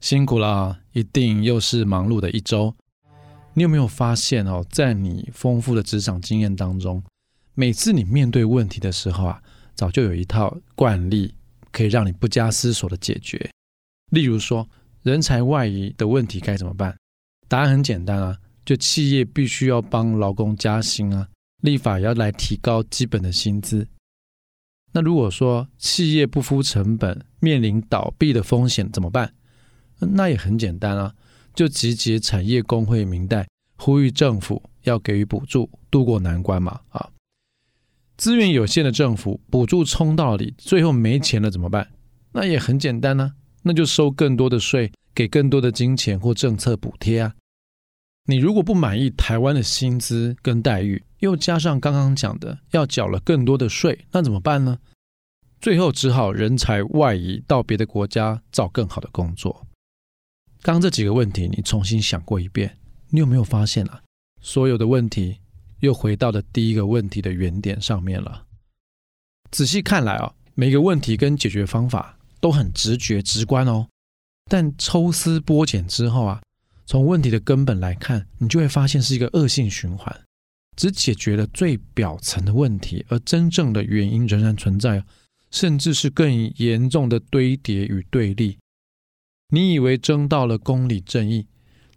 辛苦了，一定又是忙碌的一周。你有没有发现哦，在你丰富的职场经验当中，每次你面对问题的时候啊，早就有一套惯例可以让你不加思索的解决。例如说，人才外移的问题该怎么办？答案很简单啊，就企业必须要帮劳工加薪啊，立法要来提高基本的薪资。那如果说企业不敷成本，面临倒闭的风险怎么办？那也很简单啊，就集结产业工会民代，呼吁政府要给予补助，渡过难关嘛。啊，资源有限的政府，补助冲到底，最后没钱了怎么办？那也很简单啊，那就收更多的税，给更多的金钱或政策补贴啊。你如果不满意台湾的薪资跟待遇，又加上刚刚讲的要缴了更多的税，那怎么办呢？最后只好人才外移到别的国家找更好的工作。刚这几个问题你重新想过一遍，你有没有发现啊？所有的问题又回到了第一个问题的原点上面了。仔细看来啊，每个问题跟解决方法都很直觉直观哦，但抽丝剥茧之后啊。从问题的根本来看，你就会发现是一个恶性循环，只解决了最表层的问题，而真正的原因仍然存在，甚至是更严重的堆叠与对立。你以为争到了公理正义，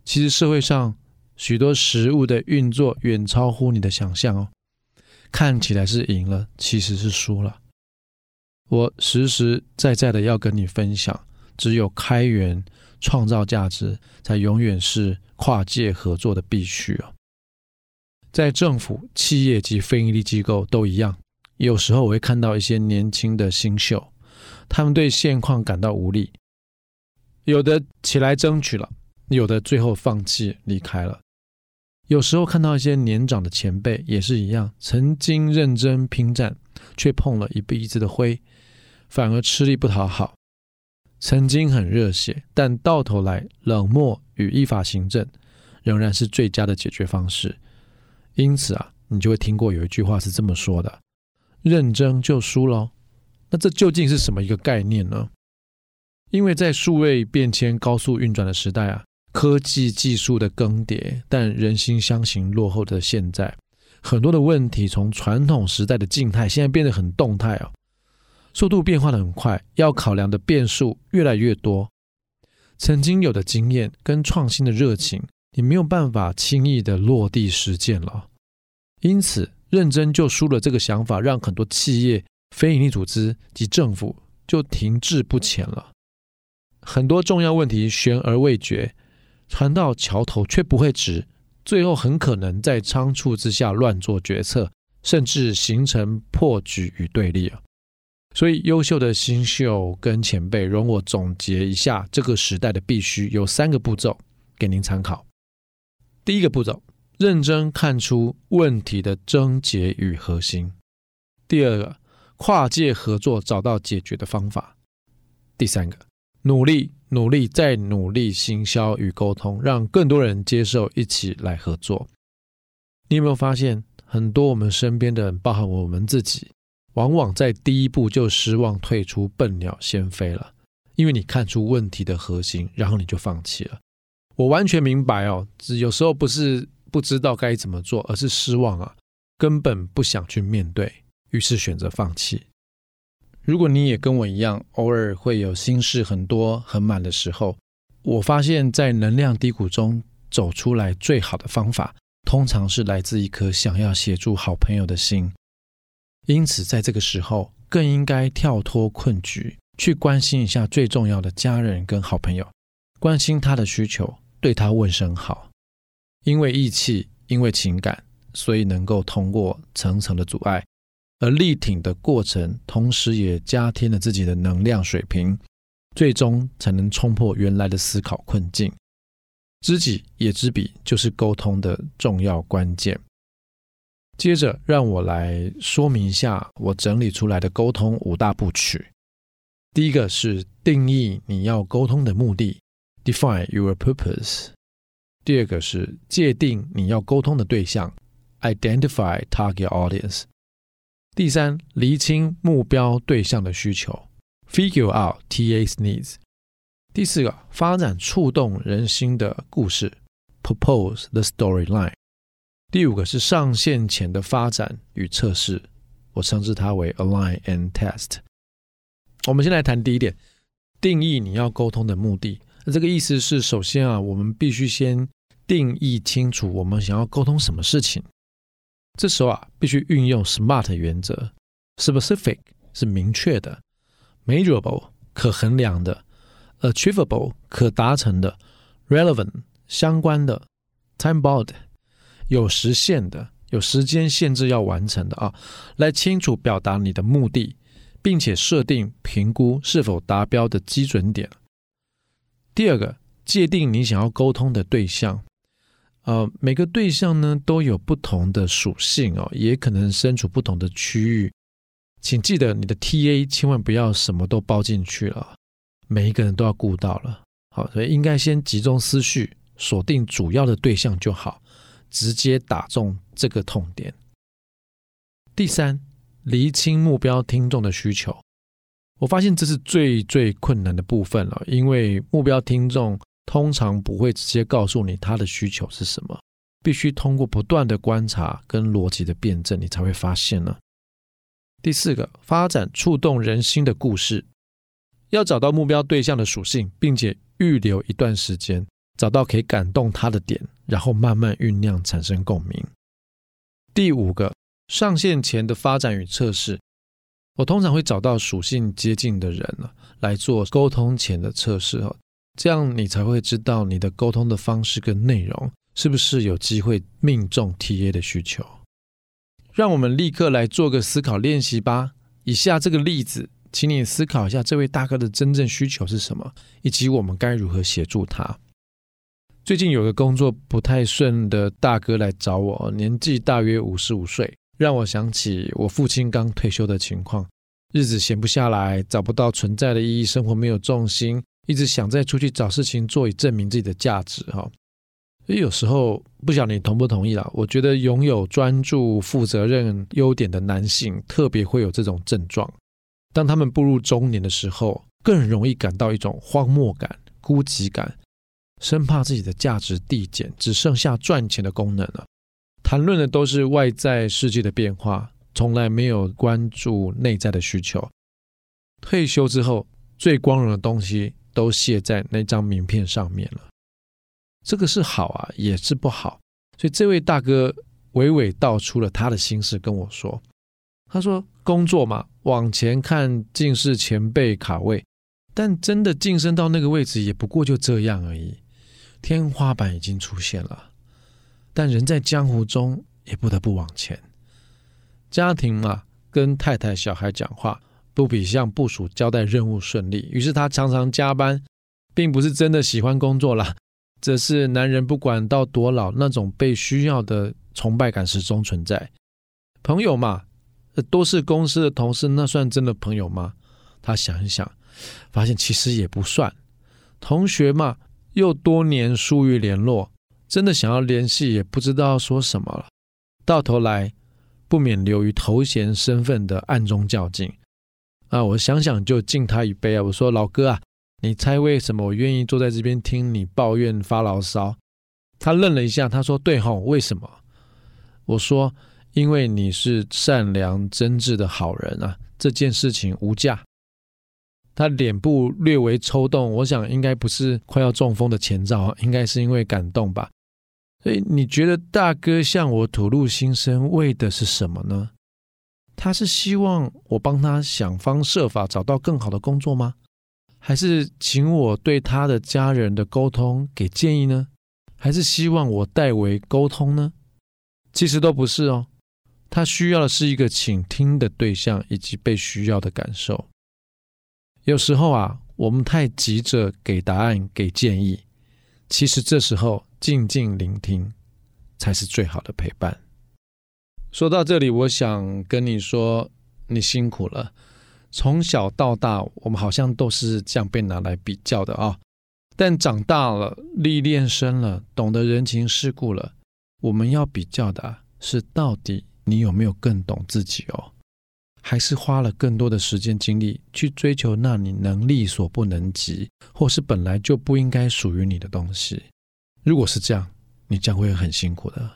其实社会上许多食物的运作远超乎你的想象哦。看起来是赢了，其实是输了。我实实在在的要跟你分享，只有开源。创造价值才永远是跨界合作的必须哦！在政府、企业及非营利机构都一样。有时候我会看到一些年轻的新秀，他们对现况感到无力，有的起来争取了，有的最后放弃离开了。有时候看到一些年长的前辈也是一样，曾经认真拼战，却碰了一鼻子的灰，反而吃力不讨好。曾经很热血，但到头来冷漠与依法行政仍然是最佳的解决方式。因此啊，你就会听过有一句话是这么说的：“认真就输了。”那这究竟是什么一个概念呢？因为在数位变迁高速运转的时代啊，科技技术的更迭，但人心相形落后的现在，很多的问题从传统时代的静态，现在变得很动态哦。速度变化的很快，要考量的变数越来越多。曾经有的经验跟创新的热情，你没有办法轻易的落地实践了。因此，认真就输了这个想法，让很多企业、非营利组织及政府就停滞不前了。很多重要问题悬而未决，船到桥头却不会直，最后很可能在仓促之下乱做决策，甚至形成破局与对立啊。所以，优秀的新秀跟前辈，容我总结一下这个时代的必须，有三个步骤给您参考。第一个步骤，认真看出问题的症结与核心；第二个，跨界合作找到解决的方法；第三个，努力、努力再努力，行销与沟通，让更多人接受，一起来合作。你有没有发现，很多我们身边的人，包含我们自己，往往在第一步就失望退出，笨鸟先飞了，因为你看出问题的核心，然后你就放弃了。我完全明白哦，只有时候不是不知道该怎么做，而是失望啊，根本不想去面对，于是选择放弃。如果你也跟我一样，偶尔会有心事很多很满的时候，我发现，在能量低谷中走出来最好的方法，通常是来自一颗想要协助好朋友的心。因此，在这个时候，更应该跳脱困局，去关心一下最重要的家人跟好朋友，关心他的需求，对他问声好。因为义气，因为情感，所以能够通过层层的阻碍，而力挺的过程，同时也加添了自己的能量水平，最终才能冲破原来的思考困境。知己也知彼，就是沟通的重要关键。接着，让我来说明一下我整理出来的沟通五大部曲。第一个是定义你要沟通的目的，define your purpose。第二个是界定你要沟通的对象，identify target audience。第三，厘清目标对象的需求，figure out TA's needs。第四个，发展触动人心的故事，propose the storyline。第五个是上线前的发展与测试，我称之它为 align and test。我们先来谈第一点，定义你要沟通的目的。那这个意思是，首先啊，我们必须先定义清楚我们想要沟通什么事情。这时候啊，必须运用 SMART 原则：specific 是明确的，measurable 可衡量的，achievable 可达成的，relevant 相关的，time-bound 有时限的，有时间限制要完成的啊，来清楚表达你的目的，并且设定评估是否达标的基准点。第二个，界定你想要沟通的对象。呃，每个对象呢都有不同的属性哦，也可能身处不同的区域。请记得你的 TA 千万不要什么都包进去了，每一个人都要顾到了。好，所以应该先集中思绪，锁定主要的对象就好，直接打中这个痛点。第三，厘清目标听众的需求。我发现这是最最困难的部分了，因为目标听众。通常不会直接告诉你他的需求是什么，必须通过不断的观察跟逻辑的辩证，你才会发现呢。第四个，发展触动人心的故事，要找到目标对象的属性，并且预留一段时间，找到可以感动他的点，然后慢慢酝酿产生共鸣。第五个，上线前的发展与测试，我通常会找到属性接近的人了，来做沟通前的测试。这样你才会知道你的沟通的方式跟内容是不是有机会命中 TA 的需求。让我们立刻来做个思考练习吧。以下这个例子，请你思考一下这位大哥的真正需求是什么，以及我们该如何协助他。最近有个工作不太顺的大哥来找我，年纪大约五十五岁，让我想起我父亲刚退休的情况，日子闲不下来，找不到存在的意义，生活没有重心。一直想再出去找事情做，以证明自己的价值哈。所以有时候不晓得你同不同意啦。我觉得拥有专注、负责任优点的男性，特别会有这种症状。当他们步入中年的时候，更容易感到一种荒漠感、孤寂感，生怕自己的价值递减，只剩下赚钱的功能了。谈论的都是外在世界的变化，从来没有关注内在的需求。退休之后，最光荣的东西。都写在那张名片上面了，这个是好啊，也是不好。所以这位大哥娓娓道出了他的心事，跟我说：“他说工作嘛，往前看尽是前辈卡位，但真的晋升到那个位置，也不过就这样而已。天花板已经出现了，但人在江湖中也不得不往前。家庭嘛，跟太太、小孩讲话。”不比向部属交代任务顺利，于是他常常加班，并不是真的喜欢工作啦，只是男人不管到多老，那种被需要的崇拜感始终存在。朋友嘛，都是公司的同事，那算真的朋友吗？他想一想，发现其实也不算。同学嘛，又多年疏于联络，真的想要联系，也不知道说什么了。到头来，不免流于头衔身份的暗中较劲。啊，我想想就敬他一杯啊！我说老哥啊，你猜为什么我愿意坐在这边听你抱怨发牢骚？他愣了一下，他说：“对吼，为什么？”我说：“因为你是善良真挚的好人啊，这件事情无价。”他脸部略微抽动，我想应该不是快要中风的前兆，应该是因为感动吧。所以你觉得大哥向我吐露心声，为的是什么呢？他是希望我帮他想方设法找到更好的工作吗？还是请我对他的家人的沟通给建议呢？还是希望我代为沟通呢？其实都不是哦。他需要的是一个倾听的对象以及被需要的感受。有时候啊，我们太急着给答案、给建议，其实这时候静静聆听才是最好的陪伴。说到这里，我想跟你说，你辛苦了。从小到大，我们好像都是这样被拿来比较的啊。但长大了，历练深了，懂得人情世故了，我们要比较的是到底你有没有更懂自己哦？还是花了更多的时间精力去追求那你能力所不能及，或是本来就不应该属于你的东西？如果是这样，你将会很辛苦的。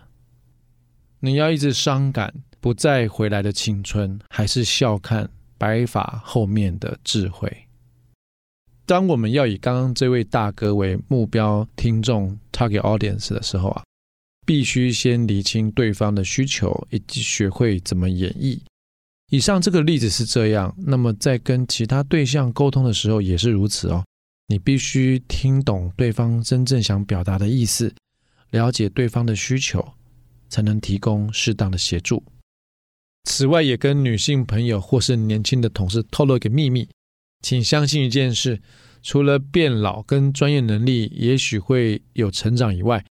你要一直伤感不再回来的青春，还是笑看白发后面的智慧？当我们要以刚刚这位大哥为目标听众 （target audience） 的时候啊，必须先厘清对方的需求，以及学会怎么演绎。以上这个例子是这样，那么在跟其他对象沟通的时候也是如此哦。你必须听懂对方真正想表达的意思，了解对方的需求，才能提供适当的协助。此外，也跟女性朋友或是年轻的同事透露一个秘密，请相信一件事：除了变老跟专业能力也许会有成长以外，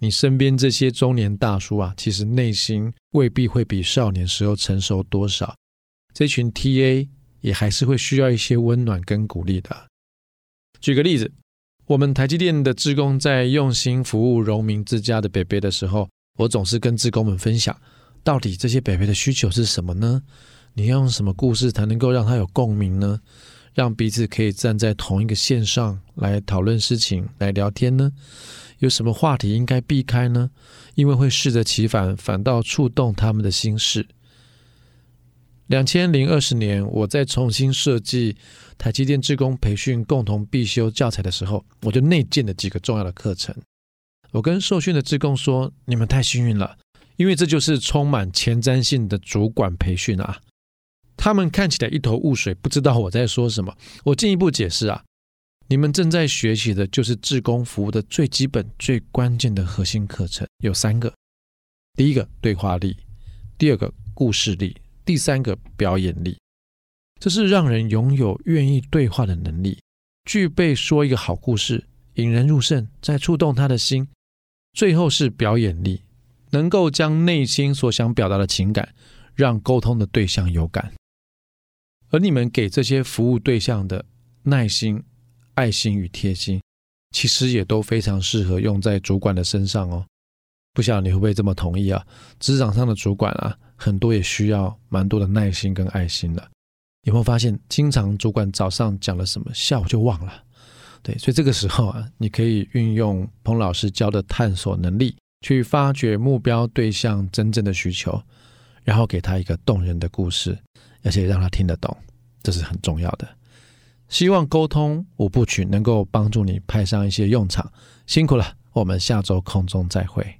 你身边这些中年大叔啊，其实内心未必会比少年时候成熟多少。这群 TA 也还是会需要一些温暖跟鼓励的。举个例子，我们台积电的职工在用心服务荣民之家的北北的时候，我总是跟志工们分享，到底这些北北的需求是什么呢？你要用什么故事才能够让他有共鸣呢？让彼此可以站在同一个线上来讨论事情、来聊天呢？有什么话题应该避开呢？因为会适得其反，反倒触动他们的心事。两千零二十年，我在重新设计台积电职工培训共同必修教材的时候，我就内建了几个重要的课程。我跟受训的志工说：“你们太幸运了，因为这就是充满前瞻性的主管培训啊！”他们看起来一头雾水，不知道我在说什么。我进一步解释啊，你们正在学习的就是志工服务的最基本、最关键的核心课程，有三个：第一个对话力，第二个故事力。第三个表演力，这是让人拥有愿意对话的能力，具备说一个好故事，引人入胜，再触动他的心。最后是表演力，能够将内心所想表达的情感，让沟通的对象有感。而你们给这些服务对象的耐心、爱心与贴心，其实也都非常适合用在主管的身上哦。不晓得你会不会这么同意啊？职场上的主管啊。很多也需要蛮多的耐心跟爱心的，有没有发现，经常主管早上讲了什么，下午就忘了？对，所以这个时候啊，你可以运用彭老师教的探索能力，去发掘目标对象真正的需求，然后给他一个动人的故事，而且让他听得懂，这是很重要的。希望沟通五部曲能够帮助你派上一些用场。辛苦了，我们下周空中再会。